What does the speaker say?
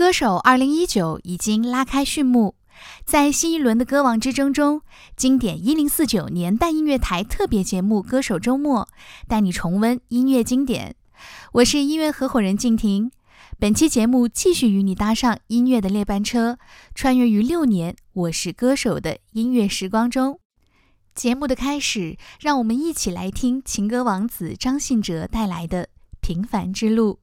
歌手二零一九已经拉开序幕。在新一轮的歌王之争中经典一零四九年代音乐台特别节目歌手周末带你重温音乐经典。我是音乐合伙人静婷。本期节目继续与你搭上音乐的列班车穿越于六年我是歌手的音乐时光中。节目的开始让我们一起来听情歌王子张信哲带来的平凡之路。